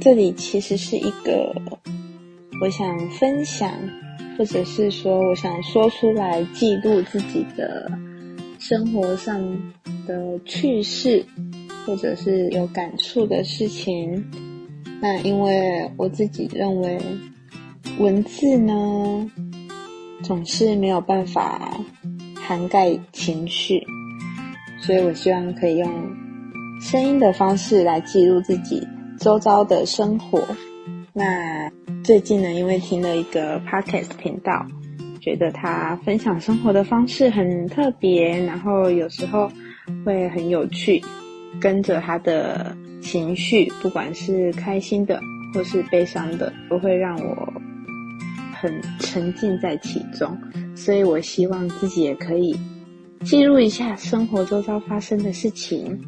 这里其实是一个我想分享，或者是说我想说出来记录自己的生活上的趣事，或者是有感触的事情。那因为我自己认为文字呢，总是没有办法涵盖情绪，所以我希望可以用声音的方式来记录自己周遭的生活。那最近呢，因为听了一个 podcast 频道，觉得他分享生活的方式很特别，然后有时候会很有趣，跟着他的情绪，不管是开心的或是悲伤的，都会让我很沉浸在其中。所以我希望自己也可以记录一下生活周遭发生的事情。